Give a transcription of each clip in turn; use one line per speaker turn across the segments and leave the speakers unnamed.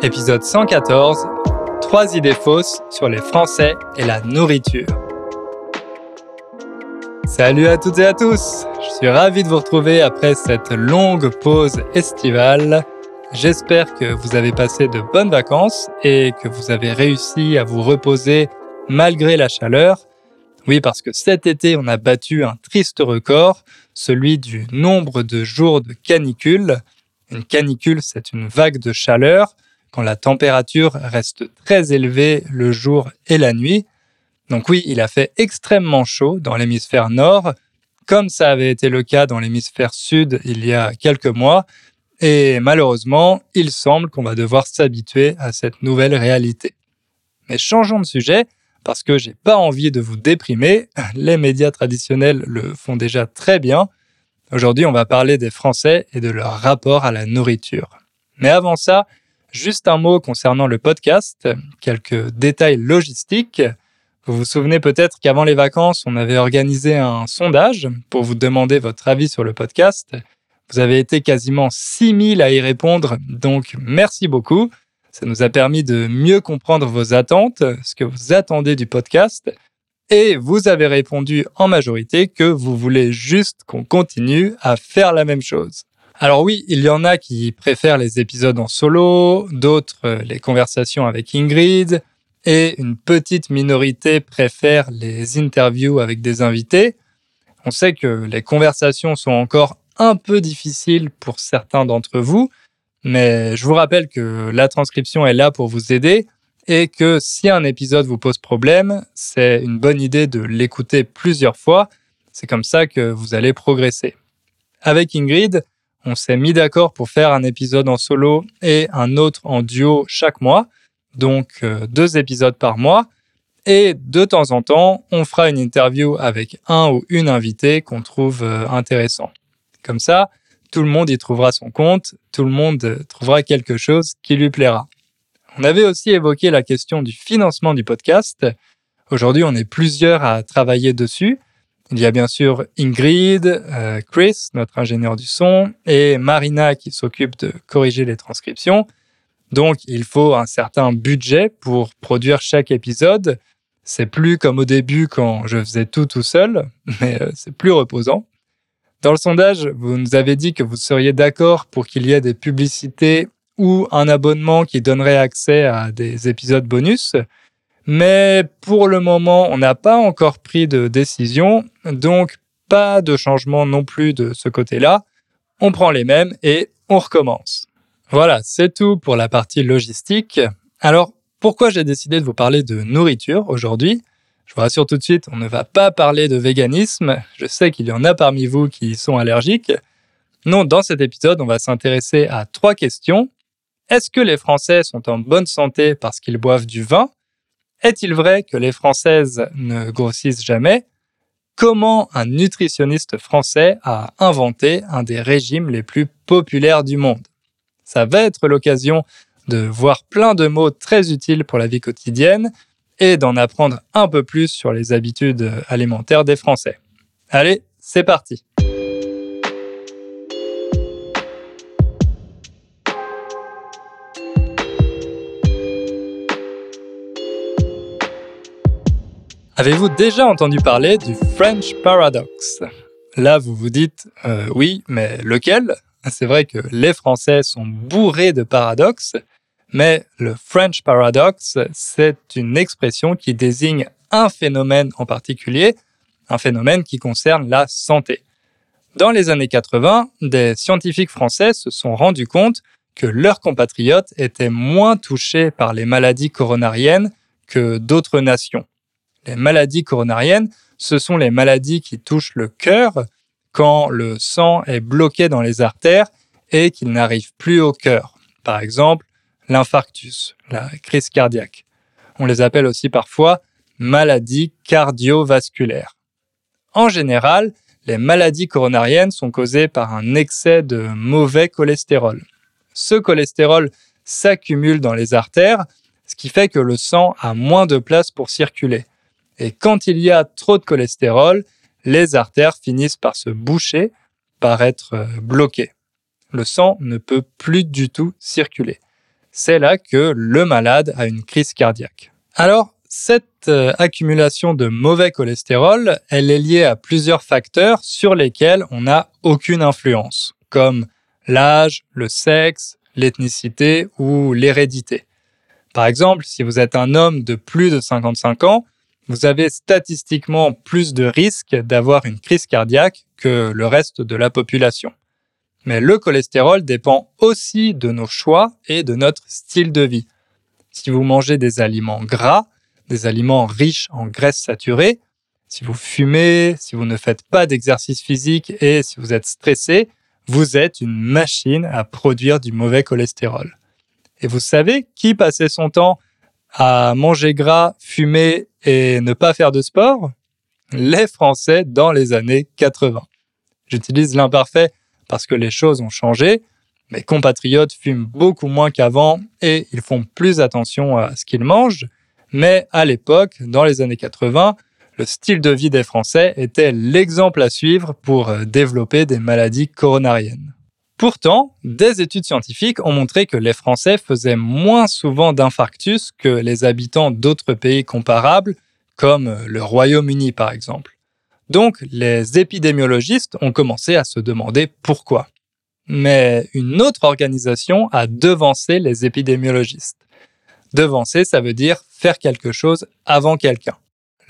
Épisode 114 Trois idées fausses sur les Français et la nourriture. Salut à toutes et à tous Je suis ravi de vous retrouver après cette longue pause estivale. J'espère que vous avez passé de bonnes vacances et que vous avez réussi à vous reposer malgré la chaleur. Oui, parce que cet été, on a battu un triste record, celui du nombre de jours de canicule. Une canicule, c'est une vague de chaleur quand la température reste très élevée le jour et la nuit. Donc oui, il a fait extrêmement chaud dans l'hémisphère nord, comme ça avait été le cas dans l'hémisphère sud il y a quelques mois, et malheureusement, il semble qu'on va devoir s'habituer à cette nouvelle réalité. Mais changeons de sujet, parce que j'ai pas envie de vous déprimer, les médias traditionnels le font déjà très bien. Aujourd'hui, on va parler des Français et de leur rapport à la nourriture. Mais avant ça, Juste un mot concernant le podcast, quelques détails logistiques. Vous vous souvenez peut-être qu'avant les vacances, on avait organisé un sondage pour vous demander votre avis sur le podcast. Vous avez été quasiment 6000 à y répondre, donc merci beaucoup. Ça nous a permis de mieux comprendre vos attentes, ce que vous attendez du podcast. Et vous avez répondu en majorité que vous voulez juste qu'on continue à faire la même chose. Alors oui, il y en a qui préfèrent les épisodes en solo, d'autres euh, les conversations avec Ingrid, et une petite minorité préfère les interviews avec des invités. On sait que les conversations sont encore un peu difficiles pour certains d'entre vous, mais je vous rappelle que la transcription est là pour vous aider et que si un épisode vous pose problème, c'est une bonne idée de l'écouter plusieurs fois. C'est comme ça que vous allez progresser. Avec Ingrid, on s'est mis d'accord pour faire un épisode en solo et un autre en duo chaque mois, donc euh, deux épisodes par mois. Et de temps en temps, on fera une interview avec un ou une invitée qu'on trouve euh, intéressant. Comme ça, tout le monde y trouvera son compte, tout le monde trouvera quelque chose qui lui plaira. On avait aussi évoqué la question du financement du podcast. Aujourd'hui, on est plusieurs à travailler dessus. Il y a bien sûr Ingrid, euh, Chris, notre ingénieur du son, et Marina qui s'occupe de corriger les transcriptions. Donc il faut un certain budget pour produire chaque épisode. C'est plus comme au début quand je faisais tout tout seul, mais euh, c'est plus reposant. Dans le sondage, vous nous avez dit que vous seriez d'accord pour qu'il y ait des publicités ou un abonnement qui donnerait accès à des épisodes bonus. Mais pour le moment, on n'a pas encore pris de décision, donc pas de changement non plus de ce côté-là. On prend les mêmes et on recommence. Voilà, c'est tout pour la partie logistique. Alors, pourquoi j'ai décidé de vous parler de nourriture aujourd'hui? Je vous rassure tout de suite, on ne va pas parler de véganisme. Je sais qu'il y en a parmi vous qui sont allergiques. Non, dans cet épisode, on va s'intéresser à trois questions. Est-ce que les Français sont en bonne santé parce qu'ils boivent du vin? Est-il vrai que les Françaises ne grossissent jamais? Comment un nutritionniste français a inventé un des régimes les plus populaires du monde? Ça va être l'occasion de voir plein de mots très utiles pour la vie quotidienne et d'en apprendre un peu plus sur les habitudes alimentaires des Français. Allez, c'est parti Avez-vous déjà entendu parler du French Paradox? Là, vous vous dites euh, oui, mais lequel? C'est vrai que les Français sont bourrés de paradoxes, mais le French Paradox, c'est une expression qui désigne un phénomène en particulier, un phénomène qui concerne la santé. Dans les années 80, des scientifiques français se sont rendus compte que leurs compatriotes étaient moins touchés par les maladies coronariennes que d'autres nations. Les maladies coronariennes, ce sont les maladies qui touchent le cœur quand le sang est bloqué dans les artères et qu'il n'arrive plus au cœur. Par exemple, l'infarctus, la crise cardiaque. On les appelle aussi parfois maladies cardiovasculaires. En général, les maladies coronariennes sont causées par un excès de mauvais cholestérol. Ce cholestérol s'accumule dans les artères, ce qui fait que le sang a moins de place pour circuler. Et quand il y a trop de cholestérol, les artères finissent par se boucher, par être euh, bloquées. Le sang ne peut plus du tout circuler. c'est là que le malade a une crise cardiaque. Alors, cette euh, accumulation de mauvais cholestérol, elle est liée à plusieurs facteurs sur lesquels on n'a aucune influence, comme l'âge, le sexe, l'ethnicité ou l'hérédité. Par exemple, si vous êtes un homme de plus de 55 ans, vous avez statistiquement plus de risques d'avoir une crise cardiaque que le reste de la population. Mais le cholestérol dépend aussi de nos choix et de notre style de vie. Si vous mangez des aliments gras, des aliments riches en graisses saturées, si vous fumez, si vous ne faites pas d'exercice physique et si vous êtes stressé, vous êtes une machine à produire du mauvais cholestérol. Et vous savez qui passait son temps à manger gras, fumer et ne pas faire de sport Les Français dans les années 80. J'utilise l'imparfait parce que les choses ont changé. Mes compatriotes fument beaucoup moins qu'avant et ils font plus attention à ce qu'ils mangent. Mais à l'époque, dans les années 80, le style de vie des Français était l'exemple à suivre pour développer des maladies coronariennes. Pourtant, des études scientifiques ont montré que les Français faisaient moins souvent d'infarctus que les habitants d'autres pays comparables, comme le Royaume-Uni par exemple. Donc, les épidémiologistes ont commencé à se demander pourquoi. Mais une autre organisation a devancé les épidémiologistes. Devancer, ça veut dire faire quelque chose avant quelqu'un.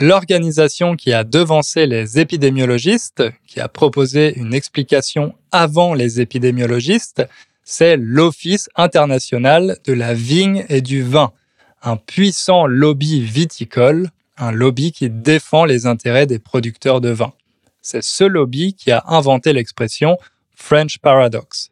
L'organisation qui a devancé les épidémiologistes, qui a proposé une explication avant les épidémiologistes, c'est l'Office international de la vigne et du vin, un puissant lobby viticole, un lobby qui défend les intérêts des producteurs de vin. C'est ce lobby qui a inventé l'expression French Paradox.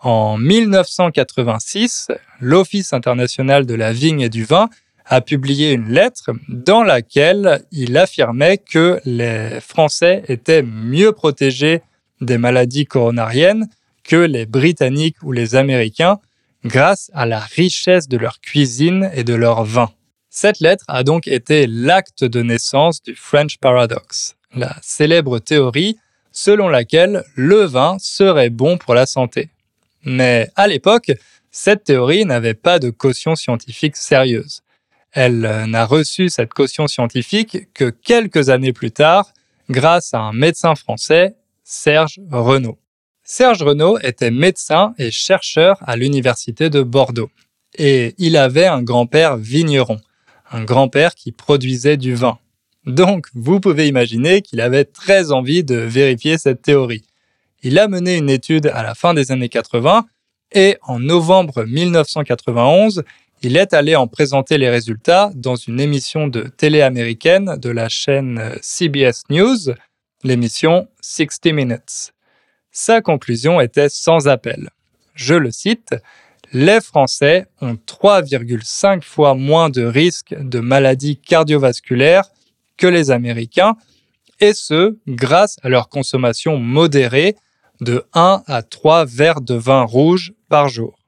En 1986, l'Office international de la vigne et du vin a publié une lettre dans laquelle il affirmait que les Français étaient mieux protégés des maladies coronariennes que les Britanniques ou les Américains grâce à la richesse de leur cuisine et de leur vin. Cette lettre a donc été l'acte de naissance du French Paradox, la célèbre théorie selon laquelle le vin serait bon pour la santé. Mais à l'époque, cette théorie n'avait pas de caution scientifique sérieuse. Elle n'a reçu cette caution scientifique que quelques années plus tard, grâce à un médecin français, Serge Renaud. Serge Renaud était médecin et chercheur à l'université de Bordeaux. Et il avait un grand-père vigneron, un grand-père qui produisait du vin. Donc, vous pouvez imaginer qu'il avait très envie de vérifier cette théorie. Il a mené une étude à la fin des années 80 et en novembre 1991, il est allé en présenter les résultats dans une émission de télé américaine de la chaîne euh, CBS News, l'émission 60 Minutes. Sa conclusion était sans appel. Je le cite, Les Français ont 3,5 fois moins de risques de maladies cardiovasculaires que les Américains, et ce, grâce à leur consommation modérée de 1 à 3 verres de vin rouge par jour.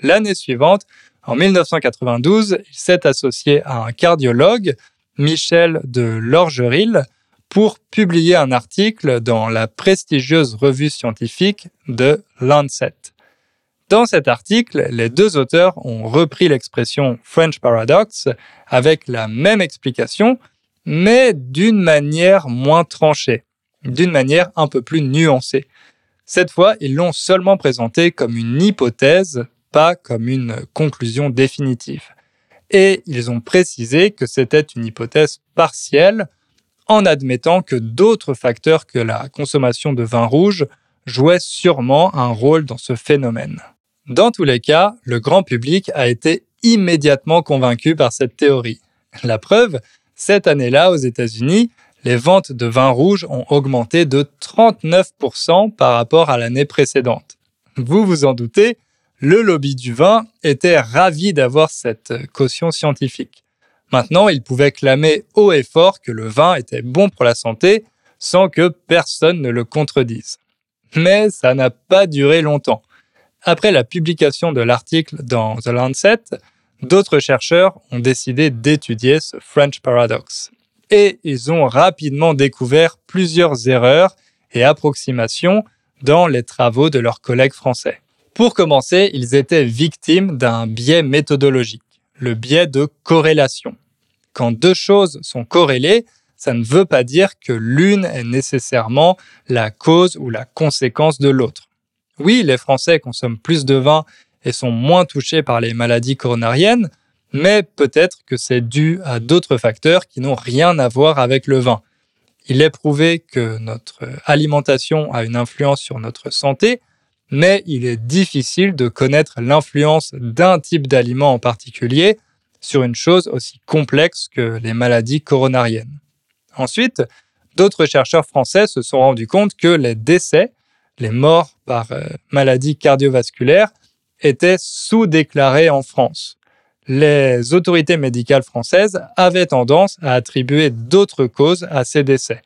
L'année suivante, en 1992, il s'est associé à un cardiologue, Michel de Lorgeril, pour publier un article dans la prestigieuse revue scientifique de Lancet. Dans cet article, les deux auteurs ont repris l'expression French Paradox avec la même explication, mais d'une manière moins tranchée, d'une manière un peu plus nuancée. Cette fois, ils l'ont seulement présenté comme une hypothèse pas comme une conclusion définitive. Et ils ont précisé que c'était une hypothèse partielle en admettant que d'autres facteurs que la consommation de vin rouge jouaient sûrement un rôle dans ce phénomène. Dans tous les cas, le grand public a été immédiatement convaincu par cette théorie. La preuve, cette année-là aux États-Unis, les ventes de vin rouge ont augmenté de 39% par rapport à l'année précédente. Vous vous en doutez, le lobby du vin était ravi d'avoir cette caution scientifique. Maintenant, il pouvait clamer haut et fort que le vin était bon pour la santé sans que personne ne le contredise. Mais ça n'a pas duré longtemps. Après la publication de l'article dans The Lancet, d'autres chercheurs ont décidé d'étudier ce French Paradox. Et ils ont rapidement découvert plusieurs erreurs et approximations dans les travaux de leurs collègues français. Pour commencer, ils étaient victimes d'un biais méthodologique, le biais de corrélation. Quand deux choses sont corrélées, ça ne veut pas dire que l'une est nécessairement la cause ou la conséquence de l'autre. Oui, les Français consomment plus de vin et sont moins touchés par les maladies coronariennes, mais peut-être que c'est dû à d'autres facteurs qui n'ont rien à voir avec le vin. Il est prouvé que notre alimentation a une influence sur notre santé, mais il est difficile de connaître l'influence d'un type d'aliment en particulier sur une chose aussi complexe que les maladies coronariennes. Ensuite, d'autres chercheurs français se sont rendus compte que les décès, les morts par euh, maladies cardiovasculaires, étaient sous-déclarés en France. Les autorités médicales françaises avaient tendance à attribuer d'autres causes à ces décès.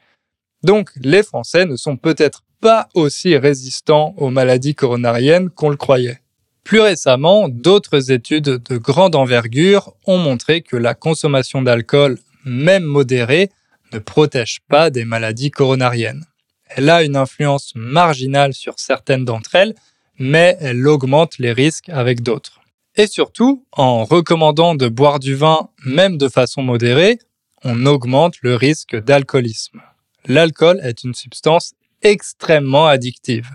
Donc les Français ne sont peut-être pas aussi résistants aux maladies coronariennes qu'on le croyait. Plus récemment, d'autres études de grande envergure ont montré que la consommation d'alcool, même modérée, ne protège pas des maladies coronariennes. Elle a une influence marginale sur certaines d'entre elles, mais elle augmente les risques avec d'autres. Et surtout, en recommandant de boire du vin même de façon modérée, on augmente le risque d'alcoolisme. L'alcool est une substance extrêmement addictive.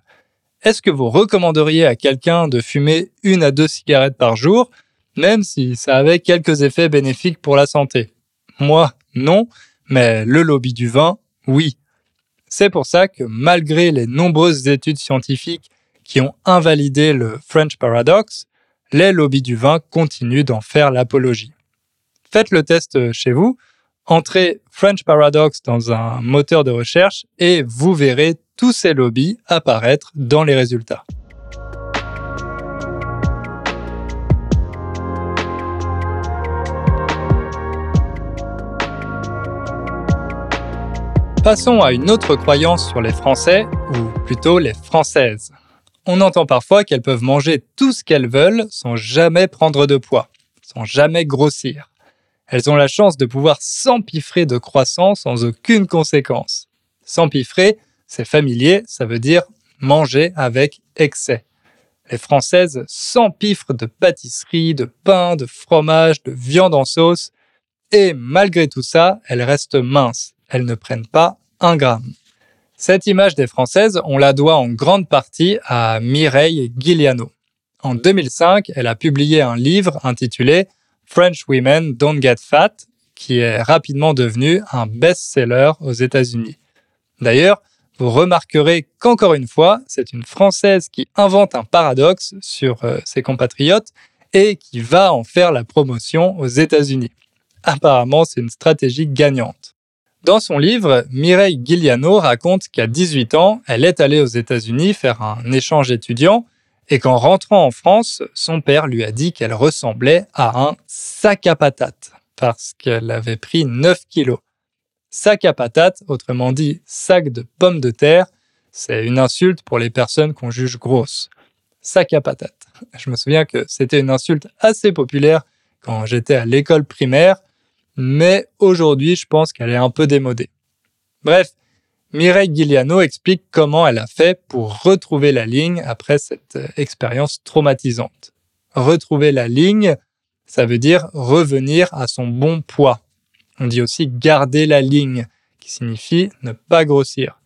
Est-ce que vous recommanderiez à quelqu'un de fumer une à deux cigarettes par jour, même si ça avait quelques effets bénéfiques pour la santé? Moi, non, mais le lobby du vin, oui. C'est pour ça que malgré les nombreuses études scientifiques qui ont invalidé le French Paradox, les lobbies du vin continuent d'en faire l'apologie. Faites le test chez vous, entrez French Paradox dans un moteur de recherche et vous verrez tous ces lobbies apparaître dans les résultats. Passons à une autre croyance sur les Français, ou plutôt les Françaises. On entend parfois qu'elles peuvent manger tout ce qu'elles veulent sans jamais prendre de poids, sans jamais grossir. Elles ont la chance de pouvoir s'empiffrer de croissance sans aucune conséquence. S'empiffrer, c'est familier, ça veut dire manger avec excès. Les Françaises s'empiffrent de pâtisseries, de pain, de fromage, de viande en sauce, et malgré tout ça, elles restent minces elles ne prennent pas un gramme. Cette image des Françaises, on la doit en grande partie à Mireille Guiliano. En 2005, elle a publié un livre intitulé French Women Don't Get Fat, qui est rapidement devenu un best-seller aux États-Unis. D'ailleurs, vous remarquerez qu'encore une fois, c'est une Française qui invente un paradoxe sur euh, ses compatriotes et qui va en faire la promotion aux États-Unis. Apparemment, c'est une stratégie gagnante. Dans son livre, Mireille Guiliano raconte qu'à 18 ans, elle est allée aux États-Unis faire un échange étudiant et qu'en rentrant en France, son père lui a dit qu'elle ressemblait à un sac à patates parce qu'elle avait pris 9 kilos. Sac à patates, autrement dit sac de pommes de terre, c'est une insulte pour les personnes qu'on juge grosses. Sac à patates. Je me souviens que c'était une insulte assez populaire quand j'étais à l'école primaire mais aujourd'hui, je pense qu'elle est un peu démodée. Bref, Mireille Guiliano explique comment elle a fait pour retrouver la ligne après cette euh, expérience traumatisante. Retrouver la ligne, ça veut dire revenir à son bon poids. On dit aussi garder la ligne, qui signifie ne pas grossir.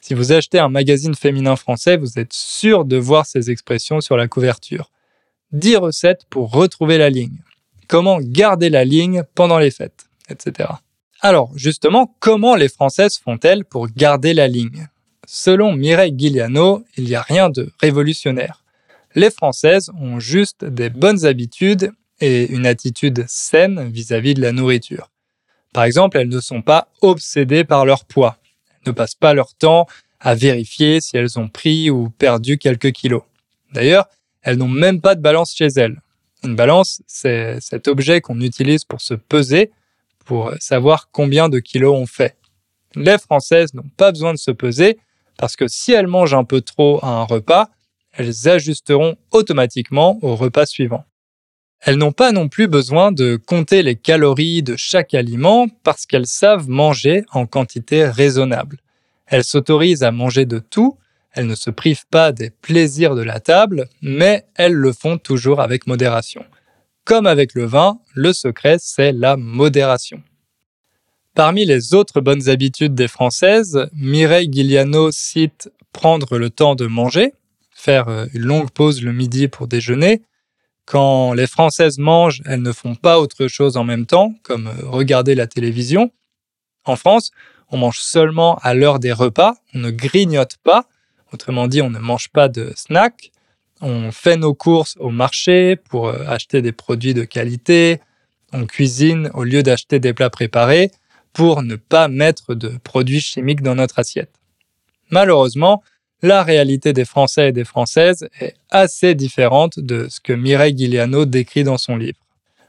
Si vous achetez un magazine féminin français, vous êtes sûr de voir ces expressions sur la couverture. 10 recettes pour retrouver la ligne comment garder la ligne pendant les fêtes, etc. Alors, justement, comment les Françaises font-elles pour garder la ligne? Selon Mireille Guiliano, il n'y a rien de révolutionnaire. Les Françaises ont juste des bonnes habitudes et une attitude saine vis-à-vis de la nourriture. Par exemple, elles ne sont pas obsédées par leur poids. Elles ne passent pas leur temps à vérifier si elles ont pris ou perdu quelques kilos. D'ailleurs, elles n'ont même pas de balance chez elles. Une balance, c'est cet objet qu'on utilise pour se peser, pour savoir combien de kilos on fait. Les Françaises n'ont pas besoin de se peser parce que si elles mangent un peu trop à un repas, elles ajusteront automatiquement au repas suivant. Elles n'ont pas non plus besoin de compter les calories de chaque aliment parce qu'elles savent manger en quantité raisonnable. Elles s'autorisent à manger de tout, elles ne se privent pas des plaisirs de la table, mais elles le font toujours avec modération. Comme avec le vin, le secret, c'est la modération. Parmi les autres bonnes habitudes des Françaises, Mireille Guiliano cite prendre le temps de manger, faire euh, une longue pause le midi pour déjeuner. Quand les Françaises mangent, elles ne font pas autre chose en même temps, comme euh, regarder la télévision. En France, on mange seulement à l'heure des repas, on ne grignote pas, autrement dit, on ne mange pas de snacks. On fait nos courses au marché pour euh, acheter des produits de qualité, on cuisine au lieu d'acheter des plats préparés pour ne pas mettre de produits chimiques dans notre assiette. Malheureusement, la réalité des Français et des Françaises est assez différente de ce que Mireille Guiliano décrit dans son livre.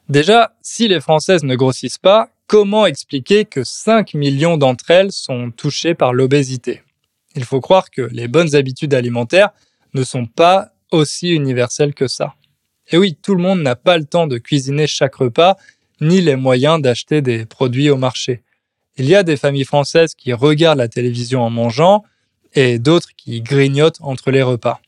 Déjà, si les Françaises ne grossissent pas, comment expliquer que 5 millions d'entre elles sont touchées par l'obésité? Il faut croire que les bonnes habitudes alimentaires ne sont pas aussi universelles que ça. Et oui, tout le monde n'a pas le temps de cuisiner chaque repas, ni les moyens d'acheter des produits au marché. Il y a des familles françaises qui regardent la télévision en mangeant et d'autres qui grignotent entre les repas.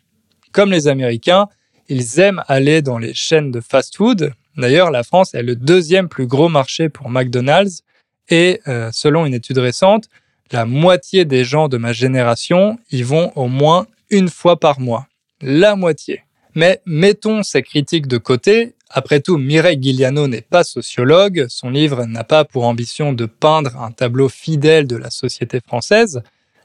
Comme les Américains, ils aiment aller dans les chaînes de fast-food. D'ailleurs, la France est le deuxième plus gros marché pour McDonald's et euh, selon une étude récente, la moitié des gens de ma génération y vont au moins une fois par mois. La moitié. Mais mettons ces critiques de côté. Après tout, Mireille Guiliano n'est pas sociologue. Son livre n'a pas pour ambition de peindre un tableau fidèle de la société française.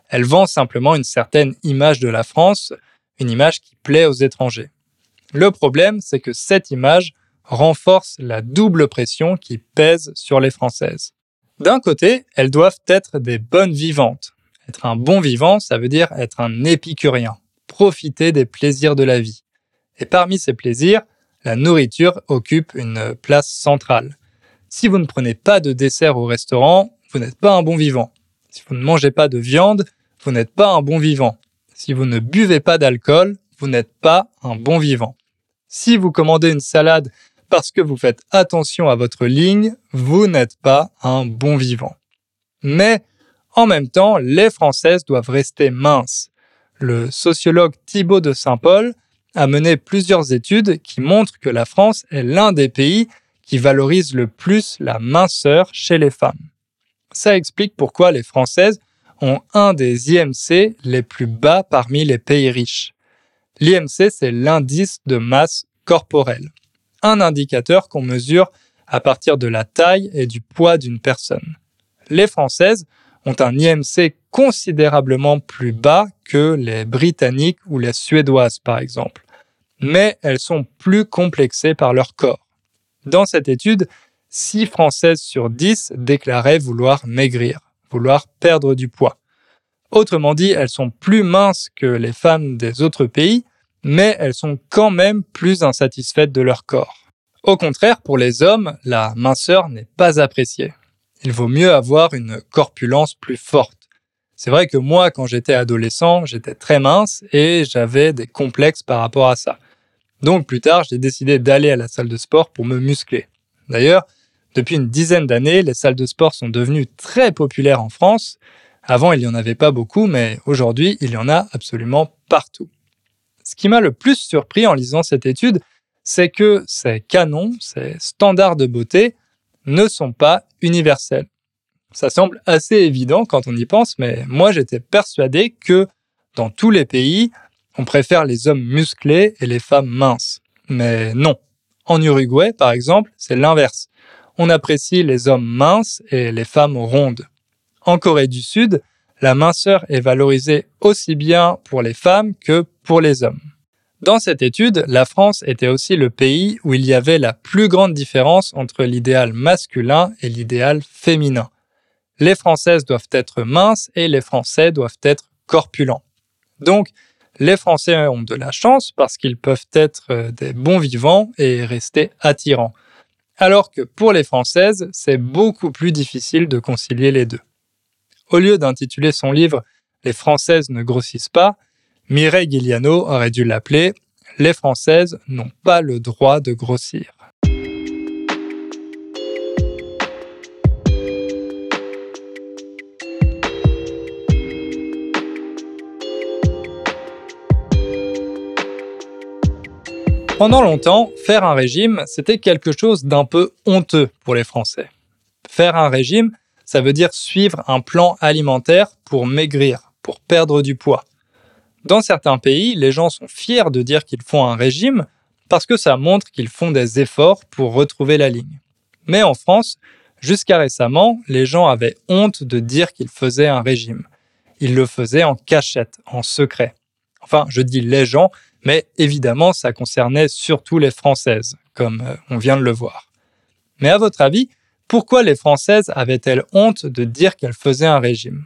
Elle vend simplement une certaine image de la France, une image qui plaît aux étrangers. Le problème, c'est que cette image renforce la double pression qui pèse sur les Françaises. D'un côté, elles doivent être des bonnes vivantes. Être un bon vivant, ça veut dire être un épicurien, profiter des plaisirs de la vie. Et parmi ces plaisirs, la nourriture occupe une place centrale. Si vous ne prenez pas de dessert au restaurant, vous n'êtes pas un bon vivant. Si vous ne mangez pas de viande, vous n'êtes pas un bon vivant. Si vous ne buvez pas d'alcool, vous n'êtes pas un bon vivant. Si vous commandez une salade parce que vous faites attention à votre ligne, vous n'êtes pas un bon vivant. Mais en même temps, les Françaises doivent rester minces. Le sociologue Thibaut de Saint-Paul a mené plusieurs études qui montrent que la France est l'un des pays qui valorise le plus la minceur chez les femmes. Ça explique pourquoi les Françaises ont un des IMC les plus bas parmi les pays riches. L'IMC, c'est l'indice de masse corporelle, un indicateur qu'on mesure à partir de la taille et du poids d'une personne. Les Françaises ont un IMC considérablement plus bas que les Britanniques ou les Suédoises, par exemple. Mais elles sont plus complexées par leur corps. Dans cette étude, 6 Françaises sur 10 déclaraient vouloir maigrir, vouloir perdre du poids. Autrement dit, elles sont plus minces que les femmes des autres pays, mais elles sont quand même plus insatisfaites de leur corps. Au contraire, pour les hommes, la minceur n'est pas appréciée il vaut mieux avoir une corpulence plus forte. C'est vrai que moi, quand j'étais adolescent, j'étais très mince et j'avais des complexes par rapport à ça. Donc plus tard, j'ai décidé d'aller à la salle de sport pour me muscler. D'ailleurs, depuis une dizaine d'années, les salles de sport sont devenues très populaires en France. Avant, il n'y en avait pas beaucoup, mais aujourd'hui, il y en a absolument partout. Ce qui m'a le plus surpris en lisant cette étude, c'est que ces canons, ces standards de beauté, ne sont pas universels. Ça semble assez évident quand on y pense, mais moi j'étais persuadé que dans tous les pays, on préfère les hommes musclés et les femmes minces. Mais non. En Uruguay, par exemple, c'est l'inverse. On apprécie les hommes minces et les femmes rondes. En Corée du Sud, la minceur est valorisée aussi bien pour les femmes que pour les hommes. Dans cette étude, la France était aussi le pays où il y avait la plus grande différence entre l'idéal masculin et l'idéal féminin. Les Françaises doivent être minces et les Français doivent être corpulents. Donc, les Français ont de la chance parce qu'ils peuvent être euh, des bons vivants et rester attirants. Alors que pour les Françaises, c'est beaucoup plus difficile de concilier les deux. Au lieu d'intituler son livre Les Françaises ne grossissent pas, Mireille Guiliano aurait dû l'appeler Les Françaises n'ont pas le droit de grossir. Pendant longtemps, faire un régime, c'était quelque chose d'un peu honteux pour les Français. Faire un régime, ça veut dire suivre un plan alimentaire pour maigrir, pour perdre du poids. Dans certains pays, les gens sont fiers de dire qu'ils font un régime parce que ça montre qu'ils font des efforts pour retrouver la ligne. Mais en France, jusqu'à récemment, les gens avaient honte de dire qu'ils faisaient un régime. Ils le faisaient en cachette, en secret. Enfin, je dis les gens, mais évidemment, ça concernait surtout les Françaises, comme euh, on vient de le voir. Mais à votre avis, pourquoi les Françaises avaient-elles honte de dire qu'elles faisaient un régime?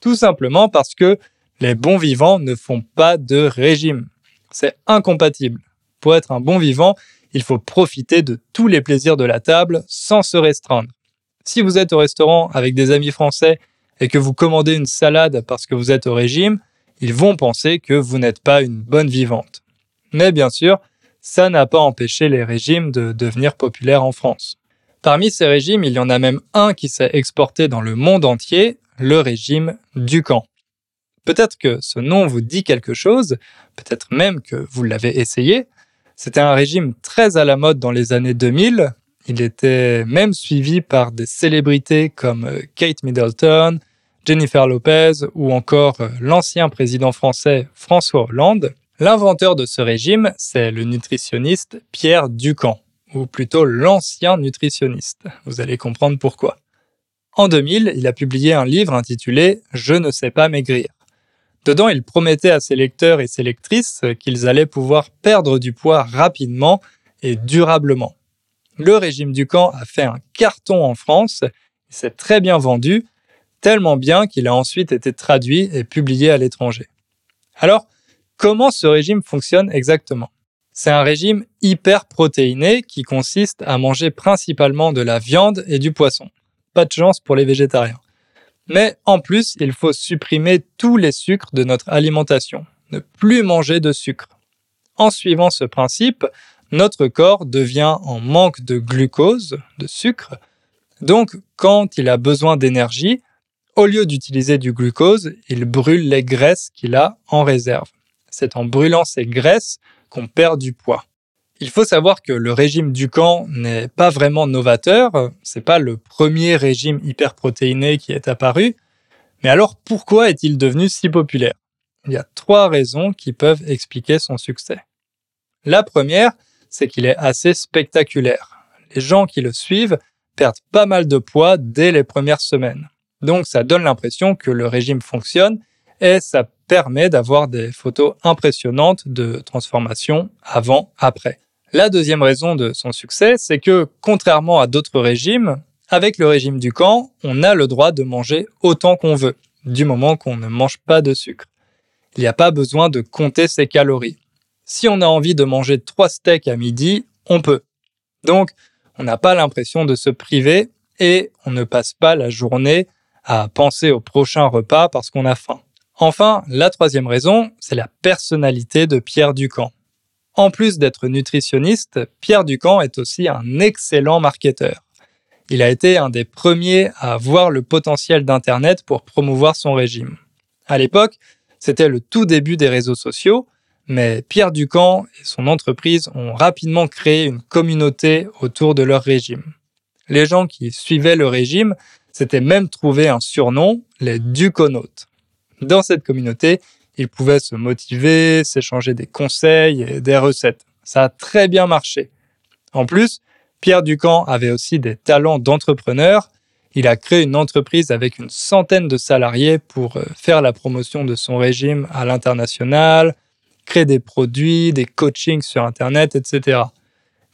Tout simplement parce que les bons vivants ne font pas de régime. C'est incompatible. Pour être un bon vivant, il faut profiter de tous les plaisirs de la table sans se restreindre. Si vous êtes au restaurant avec des amis français et que vous commandez une salade parce que vous êtes au régime, ils vont penser que vous n'êtes pas une bonne vivante. Mais bien sûr, ça n'a pas empêché les régimes de devenir populaires en France. Parmi ces régimes, il y en a même un qui s'est exporté dans le monde entier, le régime Ducan. Peut-être que ce nom vous dit quelque chose, peut-être même que vous l'avez essayé. C'était un régime très à la mode dans les années 2000. Il était même suivi par des célébrités comme euh, Kate Middleton, Jennifer Lopez ou encore euh, l'ancien président français François Hollande. L'inventeur de ce régime, c'est le nutritionniste Pierre Ducamp, ou plutôt l'ancien nutritionniste. Vous allez comprendre pourquoi. En 2000, il a publié un livre intitulé Je ne sais pas maigrir. Dedans, il promettait à ses lecteurs et ses lectrices qu'ils allaient pouvoir perdre du poids rapidement et durablement. Le régime Ducamp a fait un carton en France, il s'est très bien vendu tellement bien qu'il a ensuite été traduit et publié à l'étranger. Alors, comment ce régime fonctionne exactement? C'est un régime hyper protéiné qui consiste à manger principalement de la viande et du poisson. Pas de chance pour les végétariens. Mais en plus, il faut supprimer tous les sucres de notre alimentation, ne plus manger de sucre. En suivant ce principe, notre corps devient en manque de glucose, de sucre. Donc, quand il a besoin d'énergie, au lieu d'utiliser du glucose, il brûle les graisses qu'il a en réserve. C'est en brûlant ces graisses qu'on perd du poids. Il faut savoir que le régime Ducan n'est pas vraiment novateur, c'est pas le premier régime hyperprotéiné qui est apparu. Mais alors pourquoi est-il devenu si populaire? Il y a trois raisons qui peuvent expliquer son succès. La première, c'est qu'il est assez spectaculaire. Les gens qui le suivent perdent pas mal de poids dès les premières semaines. Donc ça donne l'impression que le régime fonctionne et ça permet d'avoir des photos impressionnantes de transformation avant-après. La deuxième raison de son succès, c'est que contrairement à d'autres régimes, avec le régime du camp, on a le droit de manger autant qu'on veut, du moment qu'on ne mange pas de sucre. Il n'y a pas besoin de compter ses calories. Si on a envie de manger trois steaks à midi, on peut. Donc, on n'a pas l'impression de se priver et on ne passe pas la journée à penser au prochain repas parce qu'on a faim. Enfin, la troisième raison, c'est la personnalité de Pierre Ducamp. En plus d'être nutritionniste, Pierre Ducamp est aussi un excellent marketeur. Il a été un des premiers à voir le potentiel d'Internet pour promouvoir son régime. À l'époque, c'était le tout début des réseaux sociaux, mais Pierre Ducamp et son entreprise ont rapidement créé une communauté autour de leur régime. Les gens qui suivaient le régime s'étaient même trouvé un surnom, les Duconautes. Dans cette communauté, ils pouvaient se motiver, s'échanger des conseils et des recettes. Ça a très bien marché. En plus, Pierre Ducamp avait aussi des talents d'entrepreneur. Il a créé une entreprise avec une centaine de salariés pour euh, faire la promotion de son régime à l'international, créer des produits, des coachings sur Internet, etc.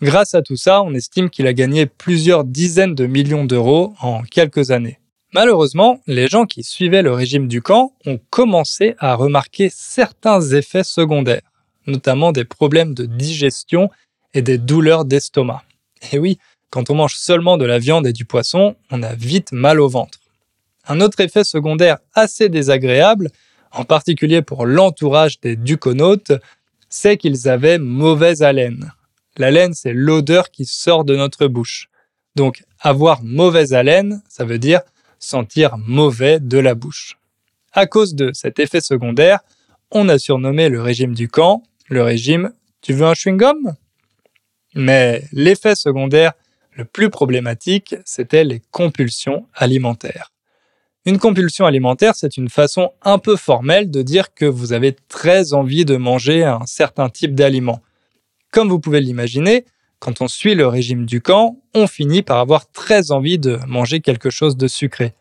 Grâce à tout ça, on estime qu'il a gagné plusieurs dizaines de millions d'euros en quelques années. Malheureusement, les gens qui suivaient le régime du camp ont commencé à remarquer certains effets secondaires, notamment des problèmes de digestion et des douleurs d'estomac. Et oui, quand on mange seulement de la viande et du poisson, on a vite mal au ventre. Un autre effet secondaire assez désagréable, en particulier pour l'entourage des duconautes, c'est qu'ils avaient mauvaise haleine. La laine, c'est l'odeur qui sort de notre bouche. Donc, avoir mauvaise haleine, ça veut dire sentir mauvais de la bouche. À cause de cet effet secondaire, on a surnommé le régime du camp le régime Tu veux un chewing-gum? Mais l'effet secondaire le plus problématique, c'était les compulsions alimentaires. Une compulsion alimentaire, c'est une façon un peu formelle de dire que vous avez très envie de manger un certain type d'aliment. Comme vous pouvez l'imaginer, quand on suit le régime du camp, on finit par avoir très envie de manger quelque chose de sucré.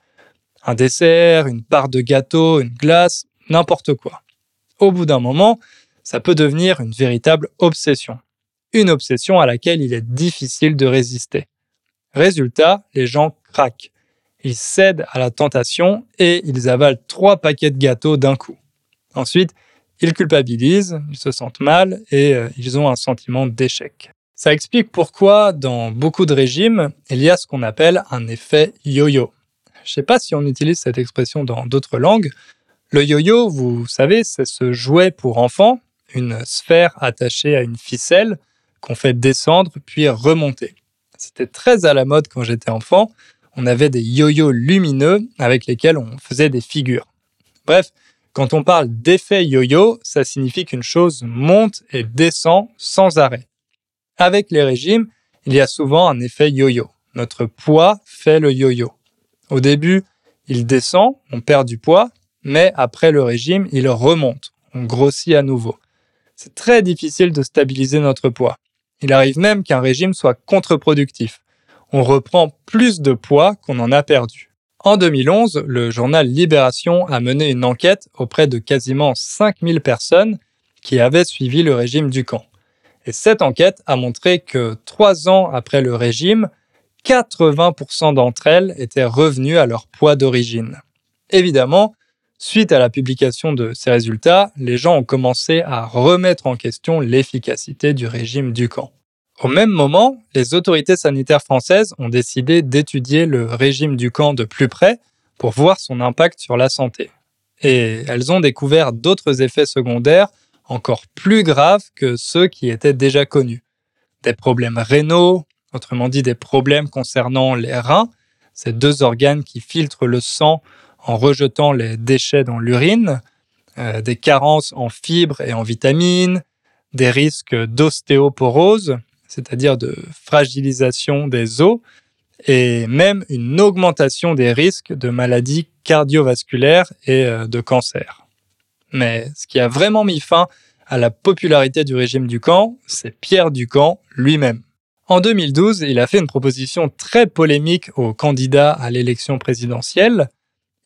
Un dessert, une part de gâteau, une glace, n'importe quoi. Au bout d'un moment, ça peut devenir une véritable obsession une obsession à laquelle il est difficile de résister. Résultat, les gens craquent. Ils cèdent à la tentation et ils avalent trois paquets de gâteaux d'un coup. Ensuite, ils culpabilisent, ils se sentent mal et euh, ils ont un sentiment d'échec. Ça explique pourquoi dans beaucoup de régimes, il y a ce qu'on appelle un effet yo-yo. Je ne sais pas si on utilise cette expression dans d'autres langues. Le yo-yo, vous savez, c'est ce jouet pour enfants, une sphère attachée à une ficelle qu'on fait descendre puis remonter. C'était très à la mode quand j'étais enfant. On avait des yo-yo lumineux avec lesquels on faisait des figures. Bref, quand on parle d'effet yo-yo, ça signifie qu'une chose monte et descend sans arrêt. Avec les régimes, il y a souvent un effet yo-yo. Notre poids fait le yo-yo. Au début, il descend, on perd du poids, mais après le régime, il remonte, on grossit à nouveau. C'est très difficile de stabiliser notre poids. Il arrive même qu'un régime soit contre-productif. On reprend plus de poids qu'on en a perdu. En 2011, le journal Libération a mené une enquête auprès de quasiment 5000 personnes qui avaient suivi le régime du camp. Et cette enquête a montré que trois ans après le régime, 80% d'entre elles étaient revenues à leur poids d'origine. Évidemment, suite à la publication de ces résultats, les gens ont commencé à remettre en question l'efficacité du régime du camp. Au même moment, les autorités sanitaires françaises ont décidé d'étudier le régime du camp de plus près pour voir son impact sur la santé. Et elles ont découvert d'autres effets secondaires encore plus graves que ceux qui étaient déjà connus. Des problèmes rénaux, autrement dit des problèmes concernant les reins, ces deux organes qui filtrent le sang en rejetant les déchets dans l'urine, euh, des carences en fibres et en vitamines, des risques d'ostéoporose, c'est-à-dire de fragilisation des os, et même une augmentation des risques de maladies cardiovasculaires et euh, de cancer. Mais ce qui a vraiment mis fin à la popularité du régime du camp, c'est Pierre Ducamp lui-même. En 2012, il a fait une proposition très polémique aux candidats à l'élection présidentielle.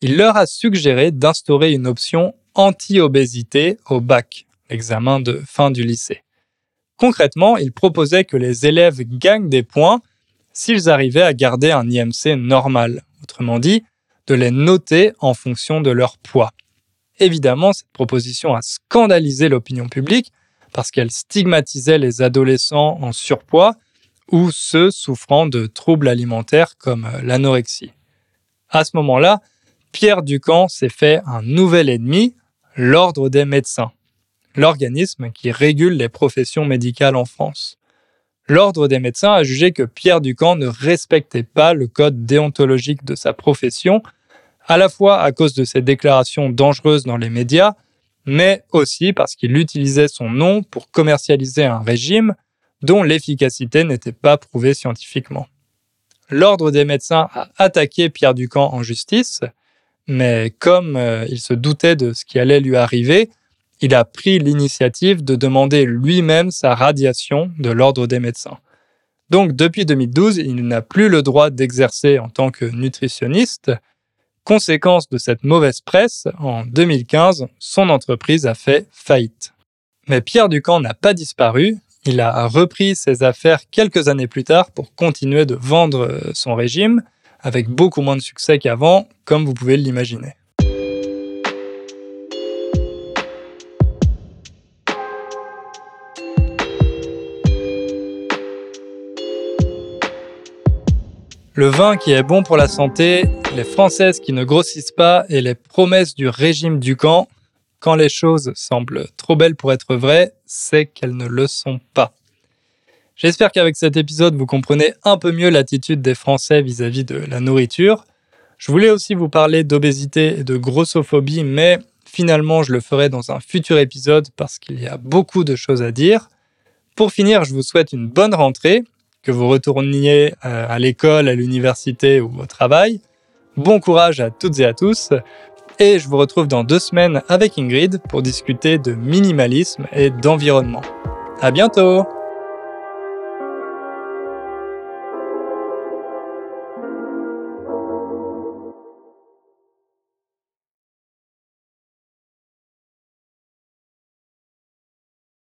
Il leur a suggéré d'instaurer une option anti-obésité au bac, l'examen de fin du lycée. Concrètement, il proposait que les élèves gagnent des points s'ils arrivaient à garder un IMC normal, autrement dit, de les noter en fonction de leur poids. Évidemment, cette proposition a scandalisé l'opinion publique parce qu'elle stigmatisait les adolescents en surpoids ou ceux souffrant de troubles alimentaires comme l'anorexie. À ce moment-là, Pierre Ducamp s'est fait un nouvel ennemi, l'ordre des médecins l'organisme qui régule les professions médicales en France. L'Ordre des médecins a jugé que Pierre Ducamp ne respectait pas le code déontologique de sa profession, à la fois à cause de ses déclarations dangereuses dans les médias, mais aussi parce qu'il utilisait son nom pour commercialiser un régime dont l'efficacité n'était pas prouvée scientifiquement. L'Ordre des médecins a attaqué Pierre Ducamp en justice, mais comme euh, il se doutait de ce qui allait lui arriver, il a pris l'initiative de demander lui-même sa radiation de l'ordre des médecins. Donc depuis 2012, il n'a plus le droit d'exercer en tant que nutritionniste. Conséquence de cette mauvaise presse, en 2015, son entreprise a fait faillite. Mais Pierre Ducamp n'a pas disparu, il a repris ses affaires quelques années plus tard pour continuer de vendre son régime, avec beaucoup moins de succès qu'avant, comme vous pouvez l'imaginer. Le vin qui est bon pour la santé, les Françaises qui ne grossissent pas et les promesses du régime du camp. Quand les choses semblent trop belles pour être vraies, c'est qu'elles ne le sont pas. J'espère qu'avec cet épisode, vous comprenez un peu mieux l'attitude des Français vis-à-vis de la nourriture. Je voulais aussi vous parler d'obésité et de grossophobie, mais finalement, je le ferai dans un futur épisode parce qu'il y a beaucoup de choses à dire. Pour finir, je vous souhaite une bonne rentrée, que vous retourniez euh, à l'école, à l'université ou au travail. Bon courage à toutes et à tous. Et je vous retrouve dans deux semaines avec Ingrid pour discuter de minimalisme et d'environnement. À bientôt!